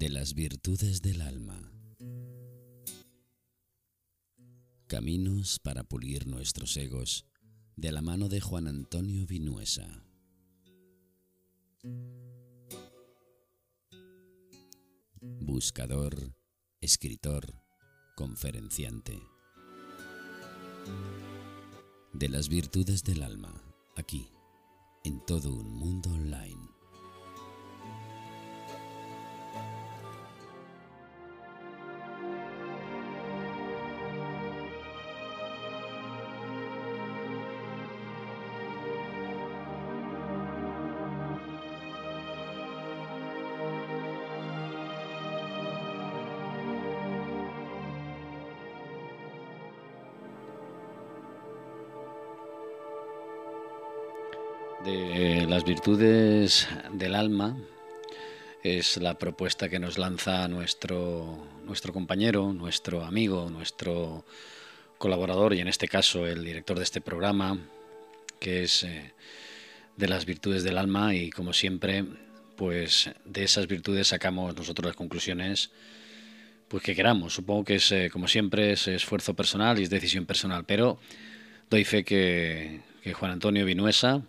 de las virtudes del alma. Caminos para pulir nuestros egos de la mano de Juan Antonio Vinuesa. Buscador, escritor, conferenciante. De las virtudes del alma, aquí, en todo un mundo online. De las virtudes del alma es la propuesta que nos lanza nuestro, nuestro compañero, nuestro amigo, nuestro colaborador y en este caso el director de este programa, que es eh, de las virtudes del alma y como siempre, pues de esas virtudes sacamos nosotros las conclusiones pues que queramos. Supongo que es, eh, como siempre, es esfuerzo personal y es decisión personal, pero doy fe que, que Juan Antonio Vinuesa,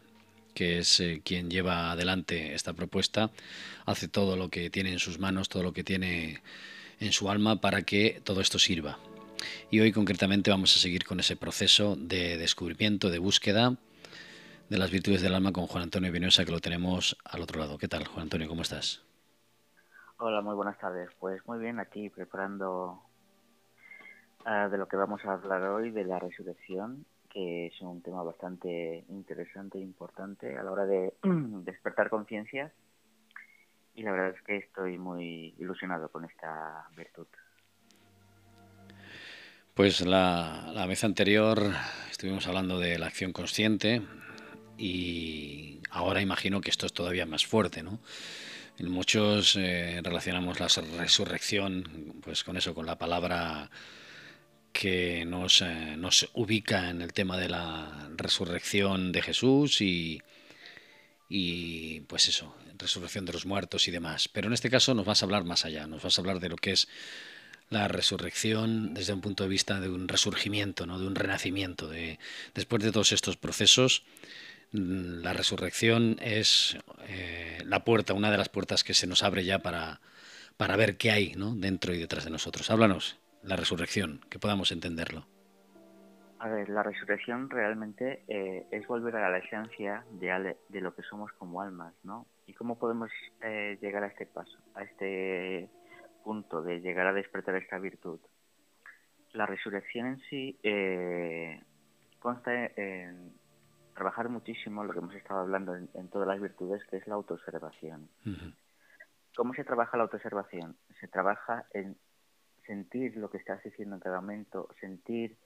que es eh, quien lleva adelante esta propuesta, hace todo lo que tiene en sus manos, todo lo que tiene en su alma para que todo esto sirva. Y hoy concretamente vamos a seguir con ese proceso de descubrimiento, de búsqueda de las virtudes del alma con Juan Antonio Vinosa, que lo tenemos al otro lado. ¿Qué tal, Juan Antonio? ¿Cómo estás? Hola, muy buenas tardes. Pues muy bien, aquí preparando uh, de lo que vamos a hablar hoy, de la resurrección que es un tema bastante interesante e importante a la hora de despertar conciencias y la verdad es que estoy muy ilusionado con esta virtud. Pues la, la vez anterior estuvimos hablando de la acción consciente y ahora imagino que esto es todavía más fuerte, ¿no? Muchos eh, relacionamos la resurrección pues con eso, con la palabra que nos, nos, ubica en el tema de la resurrección de Jesús y, y pues eso, resurrección de los muertos y demás. Pero en este caso nos vas a hablar más allá, nos vas a hablar de lo que es la resurrección desde un punto de vista de un resurgimiento, ¿no? de un renacimiento. De, después de todos estos procesos, mm, la resurrección es eh, la puerta, una de las puertas que se nos abre ya para, para ver qué hay ¿no? dentro y detrás de nosotros. Háblanos la resurrección, que podamos entenderlo. A ver, la resurrección realmente eh, es volver a la esencia de, de, lo que somos como almas, ¿no? ¿Y cómo podemos eh, llegar a este paso, a este punto de llegar a despertar esta virtud? La resurrección en sí eh, consta en trabajar muchísimo lo que hemos estado hablando en, en todas las virtudes, que es la autoobservación. Uh ¿Cómo se trabaja la autoobservación? Se trabaja en sentir lo que estás diciendo en cada momento, sentir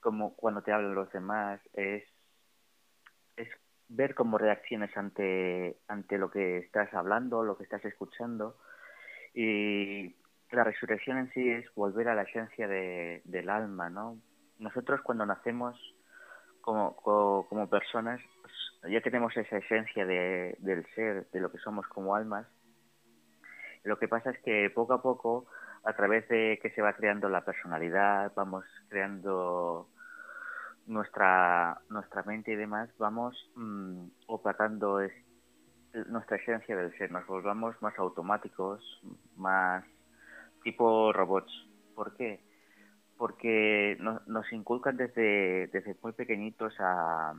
como cuando te hablan los demás, es, es ver cómo reacciones ante, ante lo que estás hablando, lo que estás escuchando. Y la resurrección en sí es volver a la esencia de, del alma, ¿no? Nosotros cuando nacemos como, como, como personas, ya tenemos esa esencia de, del ser, de lo que somos como almas. Lo que pasa es que poco a poco a través de que se va creando la personalidad, vamos creando nuestra nuestra mente y demás, vamos mmm, opacando es, nuestra esencia del ser, nos volvamos más automáticos, más tipo robots. ¿Por qué? Porque no, nos inculcan desde, desde muy pequeñitos a,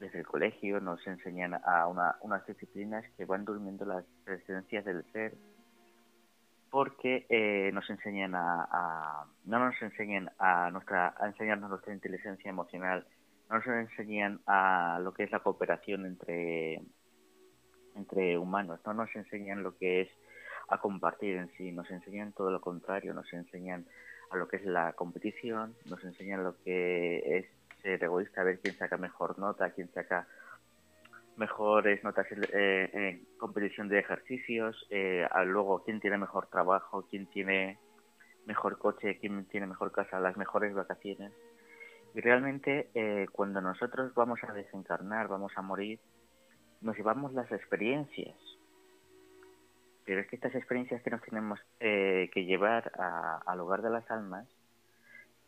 desde el colegio, nos enseñan a una, unas disciplinas que van durmiendo las esencias del ser, porque eh, nos enseñan a, no nos enseñan a nuestra a enseñarnos nuestra inteligencia emocional no nos enseñan a lo que es la cooperación entre entre humanos no nos enseñan lo que es a compartir en sí nos enseñan todo lo contrario nos enseñan a lo que es la competición nos enseñan lo que es ser egoísta a ver quién saca mejor nota quién saca mejores notas eh, competición de ejercicios, eh, luego quién tiene mejor trabajo, quién tiene mejor coche, quién tiene mejor casa, las mejores vacaciones. Y realmente eh, cuando nosotros vamos a desencarnar, vamos a morir, nos llevamos las experiencias. pero es que estas experiencias que nos tenemos eh, que llevar al hogar de las almas,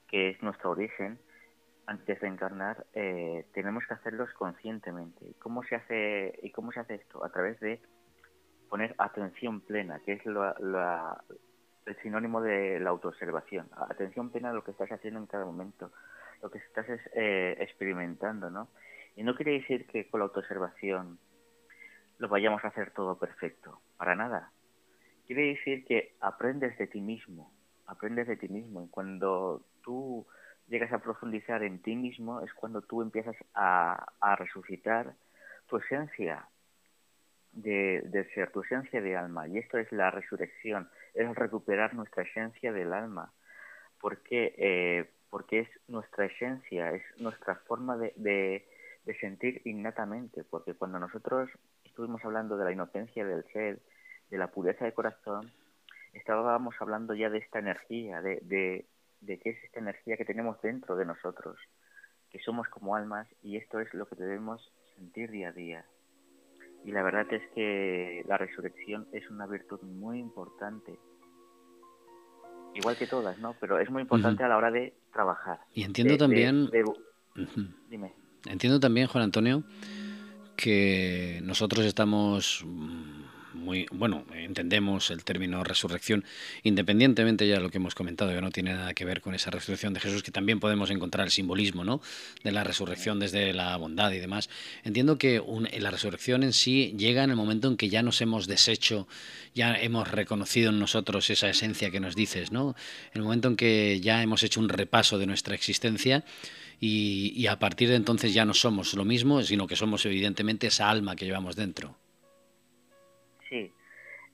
que es nuestro origen, antes de encarnar, eh, tenemos que hacerlos conscientemente. ¿Y cómo se hace y cómo se hace esto? A través de poner atención plena, que es el sinónimo de la autoobservación. Atención plena a lo que estás haciendo en cada momento, lo que estás eh, experimentando, ¿no? Y no quiere decir que con la autoobservación lo vayamos a hacer todo perfecto, para nada. Quiere decir que aprendes de ti mismo, aprendes de ti mismo. Y cuando tú llegas a profundizar en ti mismo es cuando tú empiezas a, resucitar tu esencia de, ser, tu esencia de alma. Y esto es la resurrección, es recuperar nuestra esencia del alma. porque eh, Porque es nuestra esencia, es nuestra forma de, de, sentir innatamente. Porque cuando nosotros estuvimos hablando de la inocencia del ser, de la pureza de corazón, estábamos hablando ya de esta energía, de, de, de qué es esta energía que tenemos dentro de nosotros, que somos como almas y esto es lo que debemos sentir día a día. Y la verdad es que la resurrección es una virtud muy importante. Igual que todas, ¿no? Pero es muy importante a la hora de trabajar. Y entiendo también... Dime. Entiendo también, Juan Antonio, que nosotros estamos muy bueno, entendemos el término resurrección, independientemente ya de lo que hemos comentado, que no tiene nada que ver con esa resurrección de Jesús, que también podemos encontrar el simbolismo ¿no? de la resurrección desde la bondad y demás. Entiendo que la resurrección en sí llega en el momento en que ya nos hemos deshecho, ya hemos reconocido en nosotros esa esencia que nos dices, ¿no? En el momento en que ya hemos hecho un repaso de nuestra existencia. Y a partir de entonces ya no somos lo mismo, sino que somos evidentemente esa alma que llevamos dentro. Sí,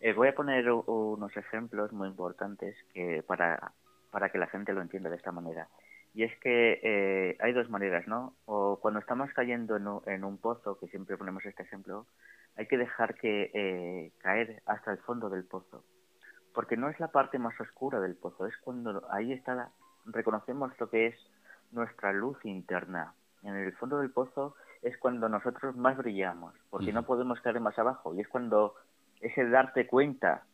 eh, voy a poner unos ejemplos muy importantes que para, para que la gente lo entienda de esta manera. Y es que eh, hay dos maneras, ¿no? O cuando estamos cayendo en un, pozo, que siempre ponemos este ejemplo, hay que dejar que eh, caer hasta el fondo del pozo. Porque no es la parte más oscura del pozo, es cuando ahí está, reconocemos lo que es nuestra luz interna. En el fondo del pozo es cuando nosotros más brillamos, porque no podemos caer más abajo. Y es cuando es el darte cuenta,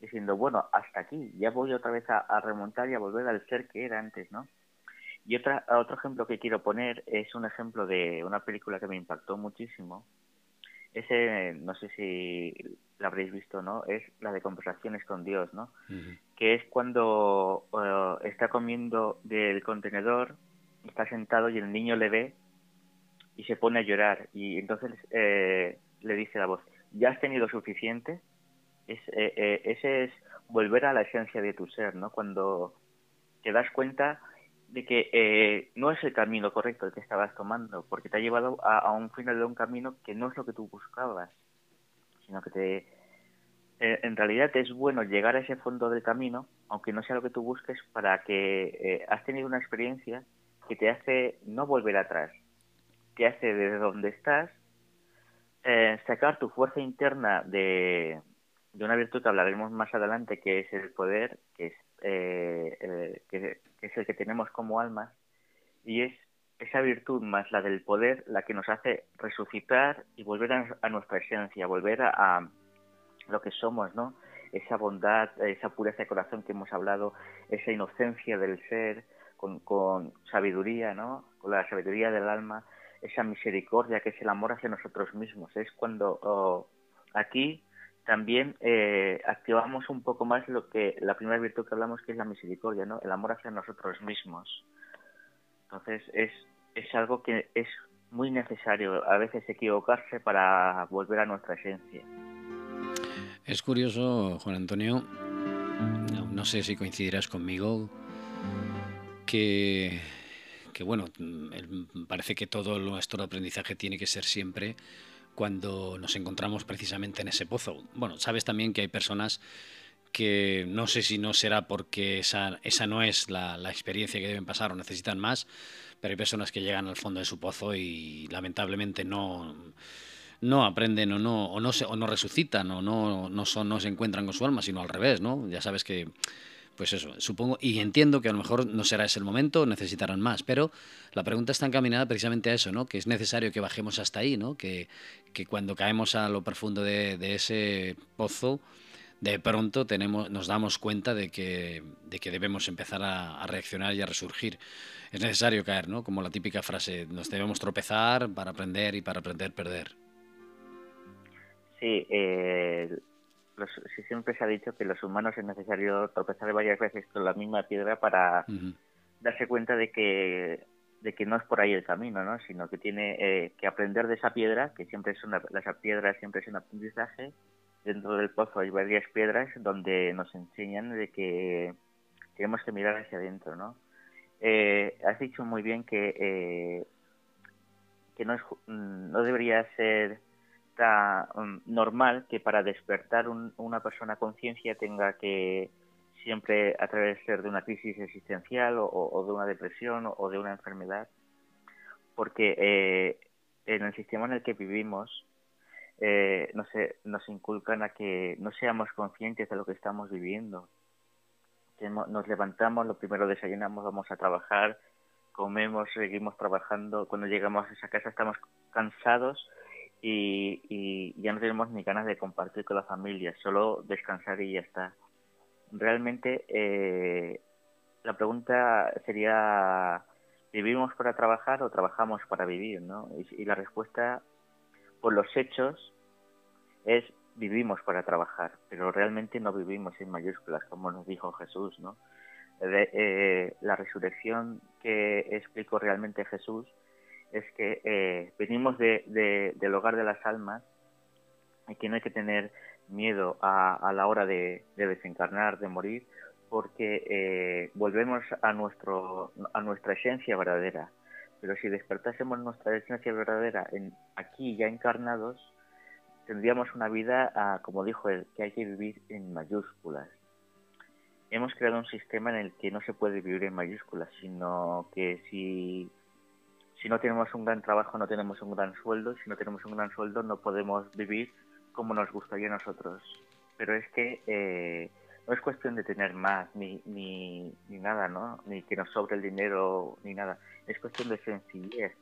diciendo, bueno, hasta aquí, ya voy otra vez a, remontar y a volver al ser que era antes, ¿no? Y otra, otro ejemplo que quiero poner es un ejemplo de una película que me impactó muchísimo. Ese, no sé si la habréis visto no, es la de conversaciones con Dios, ¿no? Que es cuando eh, está comiendo del contenedor, está sentado y el niño le ve y se pone a llorar. Y entonces eh, le dice la voz, ya has tenido suficiente. Es, eh, eh, ese es volver a la esencia de tu ser, ¿no? Cuando te das cuenta de que eh, no es el camino correcto el que estabas tomando, porque te ha llevado a, un final de un camino que no es lo que tú buscabas, sino que te, en realidad es bueno llegar a ese fondo del camino, aunque no sea lo que tú busques, para que has tenido una experiencia que te hace no volver atrás, te hace desde donde estás eh, sacar tu fuerza interna de, de, una virtud que hablaremos más adelante, que es el poder, que es, eh, que, es el que tenemos como almas, y es esa virtud más la del poder la que nos hace resucitar y volver a, nuestra esencia, volver a, lo que somos, ¿no? Esa bondad, esa pureza de corazón que hemos hablado, esa inocencia del ser, con, con sabiduría, ¿no? Con la sabiduría del alma, esa misericordia que es el amor hacia nosotros mismos. Es cuando oh, aquí también eh, activamos un poco más lo que la primera virtud que hablamos que es la misericordia, ¿no? El amor hacia nosotros mismos. Entonces es, es algo que es muy necesario a veces equivocarse para volver a nuestra esencia. Es curioso, Juan Antonio, no sé si coincidirás conmigo, que que bueno, mm, parece que todo nuestro aprendizaje tiene que ser siempre cuando nos encontramos precisamente en ese pozo. Bueno, sabes también que hay personas que no sé si no será porque esa, esa no es la, experiencia que deben pasar o necesitan más, pero hay personas que llegan al fondo de su pozo y lamentablemente no, no aprenden o no, o no, se, o no resucitan o no, no, son, no se encuentran con su alma, sino al revés, ¿no? Ya sabes que pues eso, supongo, y entiendo que a lo mejor no será ese el momento, necesitarán más, pero la pregunta está encaminada precisamente a eso, ¿no? Que es necesario que bajemos hasta ahí, ¿no? Que, cuando caemos a lo profundo de, ese pozo, de pronto tenemos, nos damos cuenta de que, de que debemos empezar a, reaccionar y a resurgir. Es necesario caer, ¿no? Como la típica frase, nos debemos tropezar para aprender y para aprender perder. Sí, eh, siempre se ha dicho que los humanos es necesario tropezar varias veces con la misma piedra para darse cuenta de que de que no es por ahí el camino, ¿no? sino que tiene eh, que aprender de esa piedra, que siempre es una, la piedra siempre es un aprendizaje, dentro del pozo hay varias piedras donde nos enseñan de que tenemos que mirar hacia adentro, ¿no? Eh, has dicho muy bien que eh, que no es, mm, no debería ser tan normal que para despertar una persona conciencia tenga que siempre atravesar de una crisis existencial o, de una depresión o, de una enfermedad, porque eh, en el sistema en el que vivimos eh, nos inculcan a que no seamos conscientes de lo que estamos viviendo. Nos levantamos, lo primero desayunamos, vamos a trabajar, comemos, seguimos trabajando. Cuando llegamos a esa casa estamos cansados y, y ya no tenemos ni ganas de compartir con la familia, solo descansar y ya está. Realmente eh, la pregunta sería, ¿vivimos para trabajar o trabajamos para vivir? ¿no? y la respuesta por los hechos es vivimos para trabajar, pero realmente no vivimos en mayúsculas, como nos dijo Jesús, ¿no? Eh, la resurrección que explicó realmente Jesús es que eh, venimos de, del hogar de las almas y que no hay que tener miedo a, la hora de, desencarnar, de morir, porque eh, volvemos a, nuestro, a nuestra esencia verdadera. Pero si despertásemos nuestra esencia verdadera en, aquí ya encarnados, tendríamos una vida, ah, como dijo él, que hay que vivir en mayúsculas. Hemos creado un sistema en el que no se puede vivir en mayúsculas, sino que si, si no tenemos un gran trabajo, no tenemos un gran sueldo, si no tenemos un gran sueldo, no podemos vivir como nos gustaría a nosotros. Pero es que eh, no es cuestión de tener más ni, ni, ni nada, ¿no? Ni que nos sobre el dinero ni nada. Es cuestión de sencillez,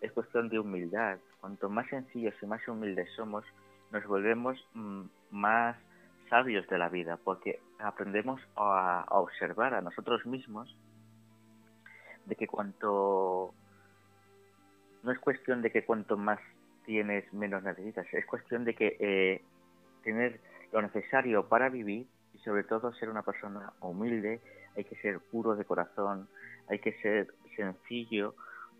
es cuestión de humildad. Cuanto más sencillos y más humildes somos, nos volvemos mm, más sabios de la vida, porque aprendemos a, observar a nosotros mismos de que cuanto no es cuestión de que cuanto más tienes menos necesitas, es cuestión de que eh, tener lo necesario para vivir y sobre todo ser una persona humilde, hay que ser puro de corazón, hay que ser sencillo,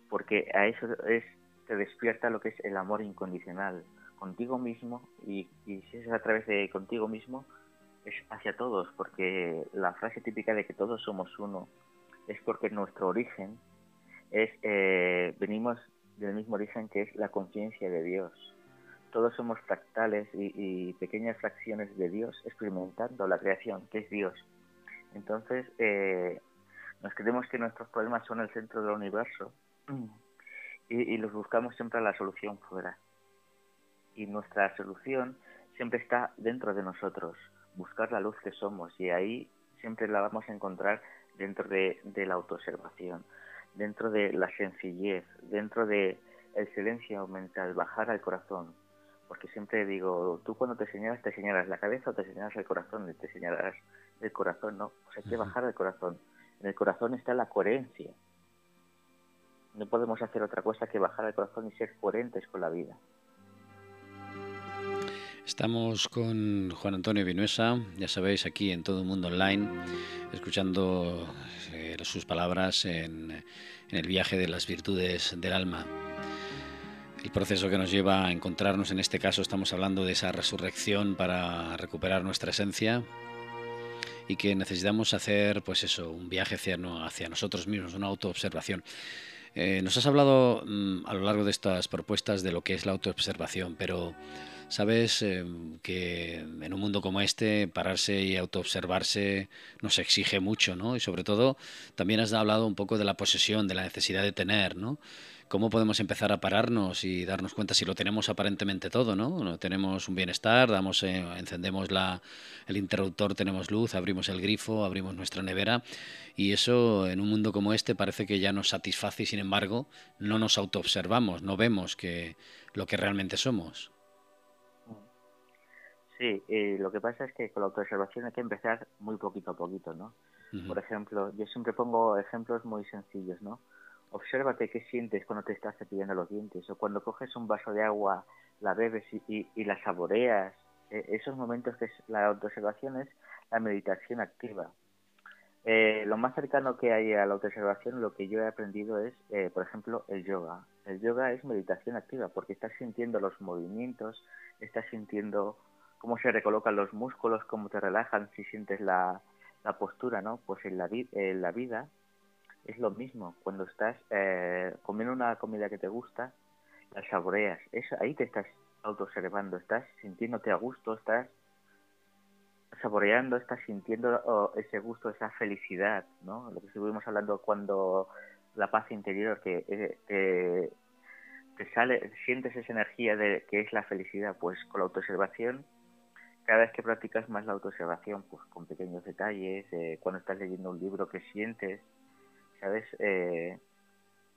porque a eso es, te despierta lo que es el amor incondicional contigo mismo y, si es a través de contigo mismo es hacia todos, porque la frase típica de que todos somos uno es porque nuestro origen es, eh, venimos del mismo origen que es la conciencia de Dios. Todos somos fractales y, pequeñas fracciones de Dios experimentando la creación, que es Dios. Entonces, eh, nos creemos que nuestros problemas son el centro del universo y, los buscamos siempre la solución fuera. Y nuestra solución siempre está dentro de nosotros, buscar la luz que somos y ahí siempre la vamos a encontrar dentro de, la autoobservación, dentro de la sencillez, dentro de el silencio mental, bajar al corazón. Porque siempre digo, tú cuando te señalas, te señalas la cabeza o te señalas el corazón, y te señalas el corazón, no, pues hay que bajar al corazón. En el corazón está la coherencia. No podemos hacer otra cosa que bajar al corazón y ser coherentes con la vida. Estamos con Juan Antonio Vinuesa, ya sabéis, aquí en Todo el Mundo Online, escuchando eh, sus palabras en, el viaje de las virtudes del alma. El proceso que nos lleva a encontrarnos, en este caso estamos hablando de esa resurrección para recuperar nuestra esencia y que necesitamos hacer, pues eso, un viaje hacia, hacia nosotros mismos, una autoobservación. Eh, nos has hablado mm, a lo largo de estas propuestas de lo que es la autoobservación, pero sabes em, que en un mundo como este pararse y autoobservarse nos exige mucho, ¿no? Y sobre todo también has hablado un poco de la posesión, de la necesidad de tener, ¿no? ¿Cómo podemos empezar a pararnos y darnos cuenta si lo tenemos aparentemente todo, ¿no? Tenemos un bienestar, damos, eh, encendemos la, el interruptor, tenemos luz, abrimos el grifo, abrimos nuestra nevera y eso en un mundo como este parece que ya nos satisface y sin embargo no nos autoobservamos, no vemos que lo que realmente somos. Sí, y lo que pasa es que con la autoobservación hay que empezar muy poquito a poquito, ¿no? Por ejemplo, yo siempre pongo ejemplos muy sencillos, ¿no? Obsérvate qué sientes cuando te estás cepillando los dientes o cuando coges un vaso de agua, la bebes y, y, la saboreas. E, esos momentos que es la autoobservación es la meditación activa. Eh, lo más cercano que hay a la autoobservación, lo que yo he aprendido es, eh, por ejemplo, el yoga. El yoga es meditación activa porque estás sintiendo los movimientos, estás sintiendo cómo se recolocan los músculos, cómo te relajan, si sientes la, postura, ¿no? Pues en la, en la vida es lo mismo. Cuando estás eh, comiendo una comida que te gusta, la saboreas. Eso, ahí te estás autoobservando, estás sintiéndote a gusto, estás saboreando, estás sintiendo oh, ese gusto, esa felicidad, ¿no? Lo que estuvimos hablando cuando la paz interior que eh, te sale, sientes esa energía de que es la felicidad, pues con la autoobservación cada vez que practicas más la autoobservación, pues con pequeños detalles, eh, cuando estás leyendo un libro que sientes, ¿sabes? Eh,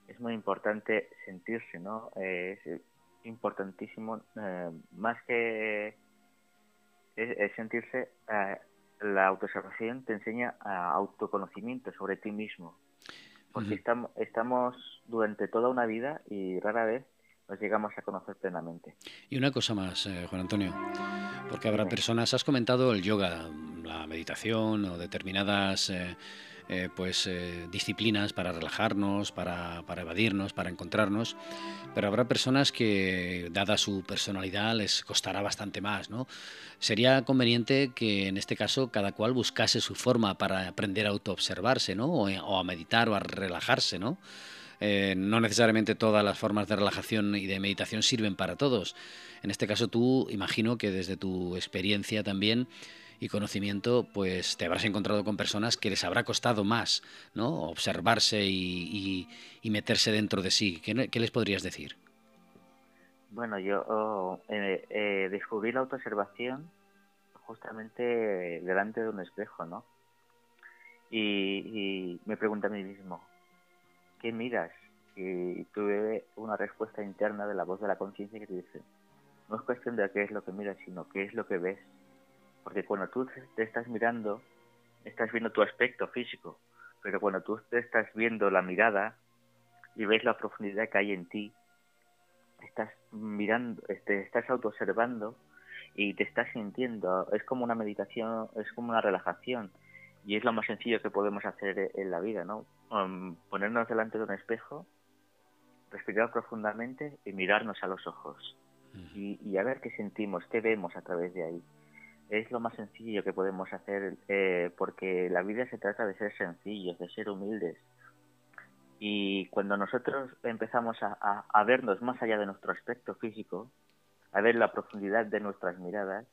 es muy importante sentirse, ¿no? Eh, es importantísimo, más que sentirse, la autoobservación te enseña a autoconocimiento sobre ti mismo, porque estamos, estamos durante toda una vida y rara vez nos llegamos a conocer plenamente. Y una cosa más, Juan Antonio. Porque habrá personas, has comentado el yoga, la meditación o determinadas eh, eh, pues, eh, disciplinas para relajarnos, para, para, evadirnos, para encontrarnos, pero habrá personas que, dada su personalidad, les costará bastante más. ¿no? Sería conveniente que en este caso cada cual buscase su forma para aprender a autoobservarse ¿no? o, o a meditar o a relajarse. ¿no? Eh, no necesariamente todas las formas de relajación y de meditación sirven para todos. En este caso tú imagino que desde tu experiencia también y conocimiento, pues te habrás encontrado con personas que les habrá costado más, ¿no? Observarse y, meterse dentro de sí. ¿Qué, les podrías decir? Bueno, yo oh, eh, eh, descubrí la autoobservación justamente delante de un espejo, ¿no? Y, y me pregunté a mí mismo, ¿qué miras? Y tuve una respuesta interna de la voz de la conciencia que te dice, no es cuestión de qué es lo que miras, sino qué es lo que ves. Porque cuando tú te estás mirando, estás viendo tu aspecto físico, pero cuando tú te estás viendo la mirada y ves la profundidad que hay en ti, estás mirando, te este, estás autoobservando y te estás sintiendo. Es como una meditación, es como una relajación y es lo más sencillo que podemos hacer en la vida, ¿no? Um, ponernos delante de un espejo, respirar profundamente y mirarnos a los ojos y, a ver qué sentimos, qué vemos a través de ahí. Es lo más sencillo que podemos hacer eh, porque la vida se trata de ser sencillos, de ser humildes. Y cuando nosotros empezamos a vernos más allá de nuestro aspecto físico, a ver la profundidad de nuestras miradas,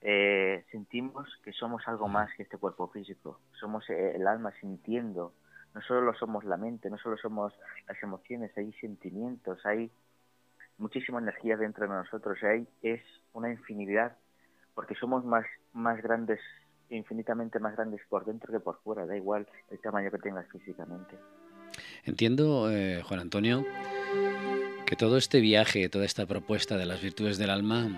eh, sentimos que somos algo más que este cuerpo físico. Somos eh, el alma sintiendo. No solo somos la mente, no solo somos las emociones, hay sentimientos, hay muchísima energía dentro de nosotros. Hay, es una infinidad, porque somos más, más grandes, infinitamente más grandes por dentro que por fuera. Da igual el tamaño que tengas físicamente. Entiendo, eh, Juan Antonio, que todo este viaje, toda esta propuesta de las virtudes del alma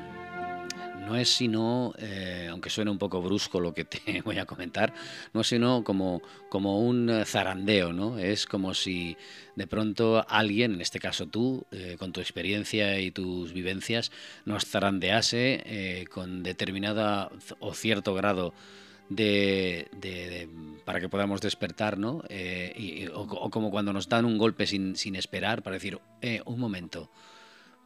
no es sino, eh, aunque suene un poco brusco lo que te voy a comentar, no es sino como, como un zarandeo, ¿no? Es como si de pronto alguien, en este caso tú, eh, con tu experiencia y tus vivencias, nos zarandease eh, con determinada o cierto grado de, para que podamos despertar, ¿no? o, como cuando nos dan un golpe sin, sin esperar para decir, un momento,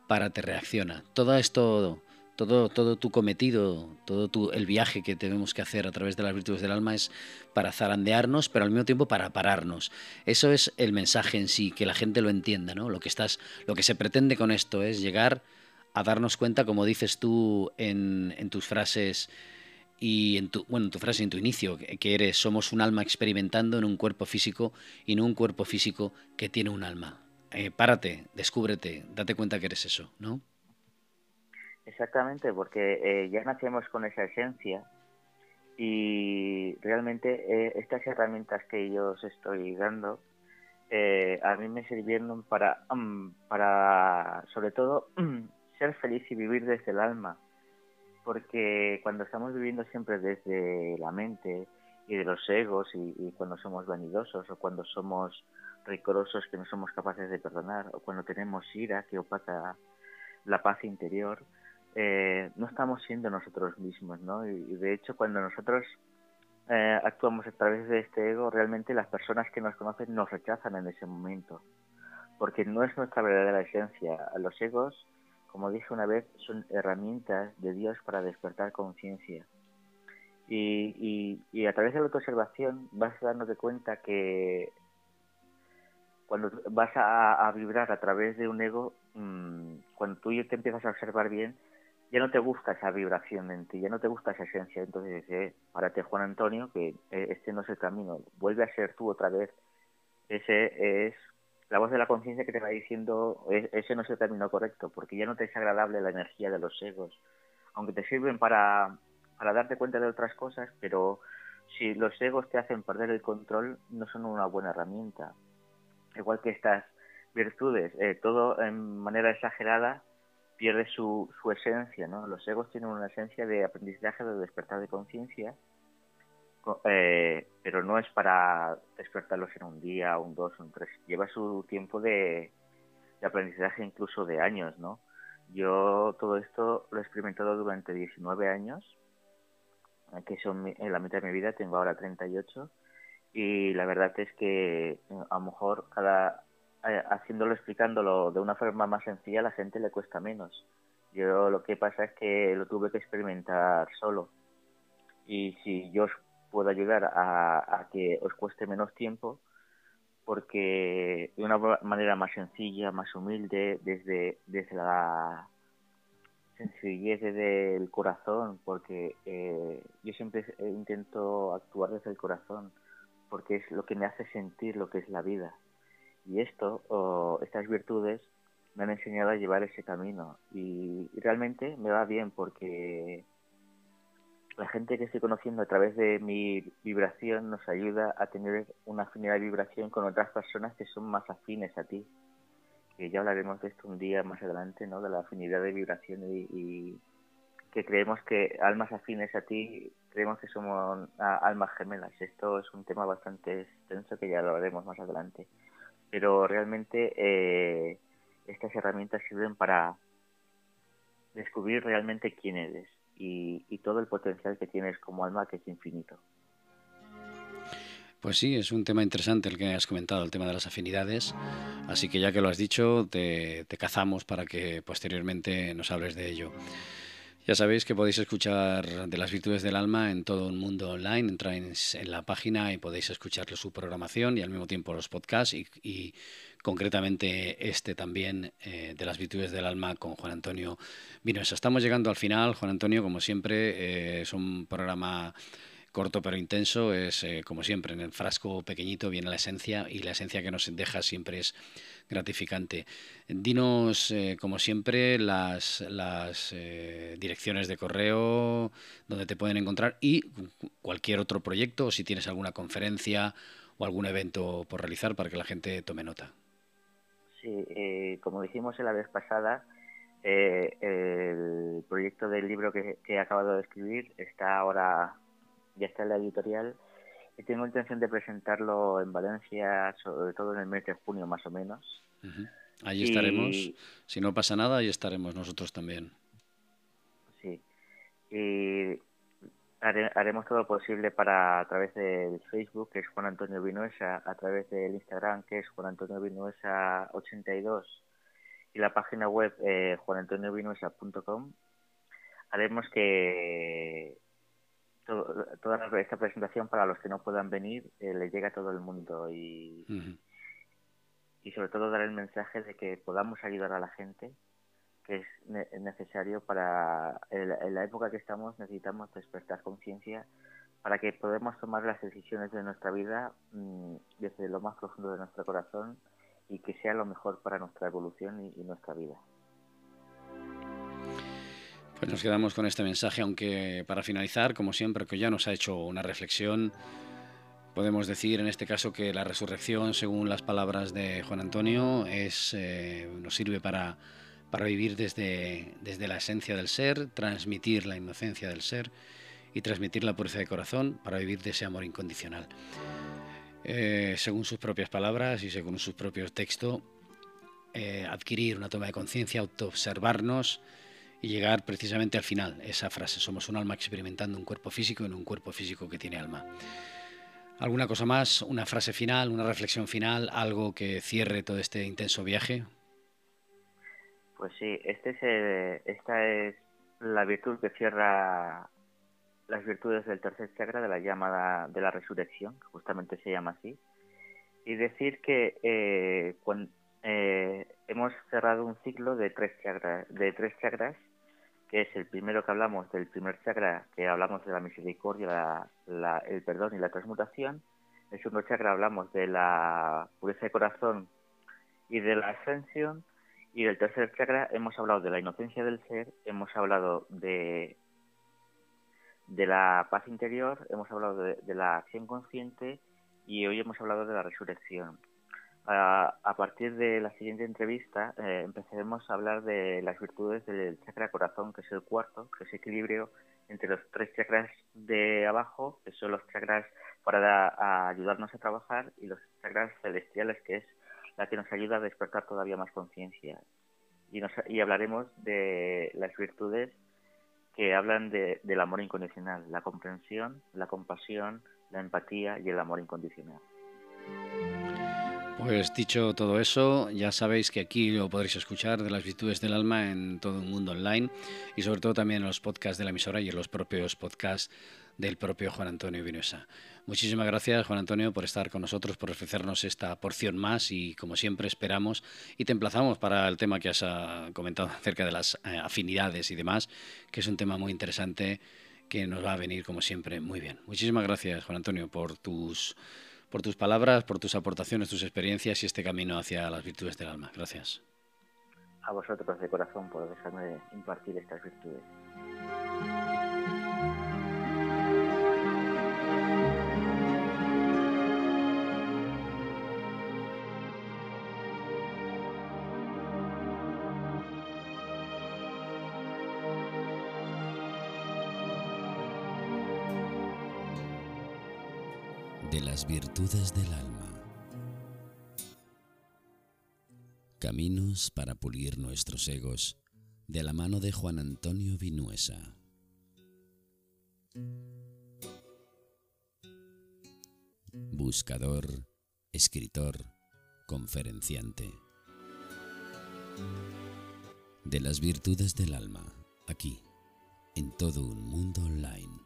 párate, reacciona. Todo esto todo, todo tu cometido, todo tu, el viaje que tenemos que hacer a través de las virtudes del alma es para zarandearnos, pero al mismo tiempo para pararnos. Eso es el mensaje en sí, que la gente lo entienda, ¿no? Lo que estás, lo que se pretende con esto es llegar a darnos cuenta, como dices tú en, tus frases y en tu, bueno, en tu frase, en tu inicio, que eres, somos un alma experimentando en un cuerpo físico y no un cuerpo físico que tiene un alma. Eh, párate, descúbrete, date cuenta que eres eso, ¿no? Exactamente, porque eh, ya nacemos con esa esencia y realmente eh, estas herramientas que yo os estoy dando eh, a mí me sirvieron para, mm, para sobre todo, ser feliz y vivir desde el alma. porque cuando estamos viviendo siempre desde la mente y de los egos y, cuando somos vanidosos o cuando somos rigorosos que no somos capaces de perdonar o cuando tenemos ira que opaca la paz interior, eh, no estamos siendo nosotros mismos, ¿no? Y, de hecho cuando nosotros eh, actuamos a través de este ego, realmente las personas que nos conocen nos rechazan en ese momento, porque no es nuestra verdadera esencia. Los egos como dije una vez, son herramientas de Dios para despertar conciencia. Y, y, a través de la autoobservación vas dándote cuenta que cuando vas a, vibrar a través de un ego, mm, cuando tú te empiezas a observar bien, ya no te gusta esa vibración en ti, ya no te gusta esa esencia. Entonces, eh, párate Juan Antonio, que eh, este no es el camino, vuelve a ser tú otra vez. Ese es la voz de la conciencia que te va diciendo e-, ese no es el camino correcto, porque ya no te es agradable la energía de los egos, aunque te sirven para, para darte cuenta de otras cosas, pero si los egos te hacen perder el control, no son una buena herramienta. Igual que estas virtudes, eh, todo en manera exagerada pierde su, su esencia, ¿no? Los egos tienen una esencia de aprendizaje, de despertar de conciencia, eh, pero no es para despertarlos en un día, un dos, un tres. Lleva su tiempo de, aprendizaje incluso de años, ¿no? Yo todo esto lo he experimentado durante 19 años, que son en la mitad de mi vida, tengo ahora 38, y la verdad es que eh, a lo mejor cada eh, haciéndolo, explicándolo de una forma más sencilla, a la gente le cuesta menos. Yo lo que pasa es que lo tuve que experimentar solo. Y si yo puedo ayudar a, que os cueste menos tiempo porque de una manera más sencilla, más humilde, desde, desde la sencillez del corazón, porque eh, yo siempre intento actuar desde el corazón, porque es lo que me hace sentir lo que es la vida. Y esto, o estas virtudes, me han enseñado a llevar ese camino. y realmente me va bien porque la gente que estoy conociendo a través de mi vibración nos ayuda a tener una afinidad de vibración con otras personas que son más afines a ti. Que ya hablaremos de esto un día más adelante, ¿no? De la afinidad de vibración y, que creemos que almas afines a ti, creemos que somos almas gemelas. Esto es un tema bastante extenso que ya lo hablaremos más adelante. Pero realmente eh, estas herramientas sirven para descubrir realmente quién eres y, todo el potencial que tienes como alma que es infinito. Pues sí, es un tema interesante el que has comentado, el tema de las afinidades. Así que ya que lo has dicho, te, te, cazamos para que posteriormente nos hables de ello. Ya sabéis que podéis escuchar de las virtudes del alma en todo el mundo online. Entráis en la página y podéis escuchar su programación y al mismo tiempo los podcasts y, concretamente este también eh, de las virtudes del alma con Juan Antonio Vinoesa. Estamos llegando al final, Juan Antonio, como siempre, eh, es un programa corto pero intenso, es eh, como siempre, en el frasco pequeñito viene la esencia y la esencia que nos deja siempre es gratificante. Dinos, eh, como siempre, las, las eh, direcciones de correo donde te pueden encontrar y cualquier otro proyecto o si tienes alguna conferencia o algún evento por realizar para que la gente tome nota. Sí, como dijimos la vez pasada, el proyecto del libro que, que he acabado de escribir está ahora ya está en la editorial. Y tengo intención de presentarlo en Valencia, sobre todo en el mes de junio más o menos. Allí estaremos, si no pasa nada, ahí estaremos nosotros también. Sí, y haremos todo lo posible para a través del Facebook, que es Juan Antonio Vinuesa, a través del Instagram, que es Juan Antonio Vinuesa 82, y la página web eh, juanantoniovinuesa.com, haremos que toda esta presentación para los que no puedan venir eh, le llega a todo el mundo y, y sobre todo dar el mensaje de que podamos ayudar a la gente que es necesario para en la época que estamos necesitamos despertar conciencia para que podamos tomar las decisiones de nuestra vida mm, desde lo más profundo de nuestro corazón y que sea lo mejor para nuestra evolución y nuestra vida. Pues nos quedamos con este mensaje, aunque para finalizar, como siempre, que ya nos ha hecho una reflexión, podemos decir en este caso que la resurrección, según las palabras de Juan Antonio, es, eh, nos sirve para, para vivir desde, desde la esencia del ser, transmitir la inocencia del ser y transmitir la pureza de corazón para vivir de ese amor incondicional. Eh, según sus propias palabras y según sus propios textos, eh, adquirir una toma de conciencia, autoobservarnos y llegar precisamente al final, esa frase, somos un alma experimentando un cuerpo físico en un cuerpo físico que tiene alma. ¿Alguna cosa más? ¿Una frase final? ¿Una reflexión final? ¿Algo que cierre todo este intenso viaje? Pues sí, este es esta es la virtud que cierra las virtudes del tercer chakra de la llamada de la resurrección, que justamente se llama así, y decir que eh, eh, hemos cerrado un ciclo de tres chakras, de tres chakras, que es el primero que hablamos del primer chakra, que hablamos de la misericordia, el perdón y la transmutación. El segundo chakra hablamos de la pureza de corazón y de la ascensión y del tercer chakra hemos hablado de la inocencia del ser, hemos hablado de, de la paz interior, hemos hablado de, la acción consciente y hoy hemos hablado de la resurrección. A, partir de la siguiente entrevista eh, empezaremos a hablar de las virtudes del chakra corazón, que es el cuarto, que es equilibrio entre los tres chakras de abajo, que son los chakras para ayudarnos a trabajar, y los chakras celestiales, que es la que nos ayuda a despertar todavía más conciencia. Y, y hablaremos de las virtudes que hablan de, del amor incondicional, la comprensión, la compasión, la empatía y el amor incondicional. Pues dicho todo eso, ya sabéis que aquí lo podréis escuchar de las virtudes del alma en todo el mundo online y sobre todo también en los podcasts de la emisora y en los propios podcasts del propio Juan Antonio Vinosa. Muchísimas gracias, Juan Antonio, por estar con nosotros, por ofrecernos esta porción más y, como siempre, esperamos y te emplazamos para el tema que has ah, comentado acerca de las eh, afinidades y demás, que es un tema muy interesante que nos va a venir, como siempre, muy bien. Muchísimas gracias, Juan Antonio, por tus, por tus palabras, por tus aportaciones, tus experiencias y este camino hacia las virtudes del alma. Gracias. A vosotros de corazón por dejarme impartir estas virtudes. De las virtudes del alma. Caminos para pulir nuestros egos de la mano de Juan Antonio Vinuesa. Buscador, escritor, conferenciante. De las virtudes del alma, aquí, en todo un mundo online.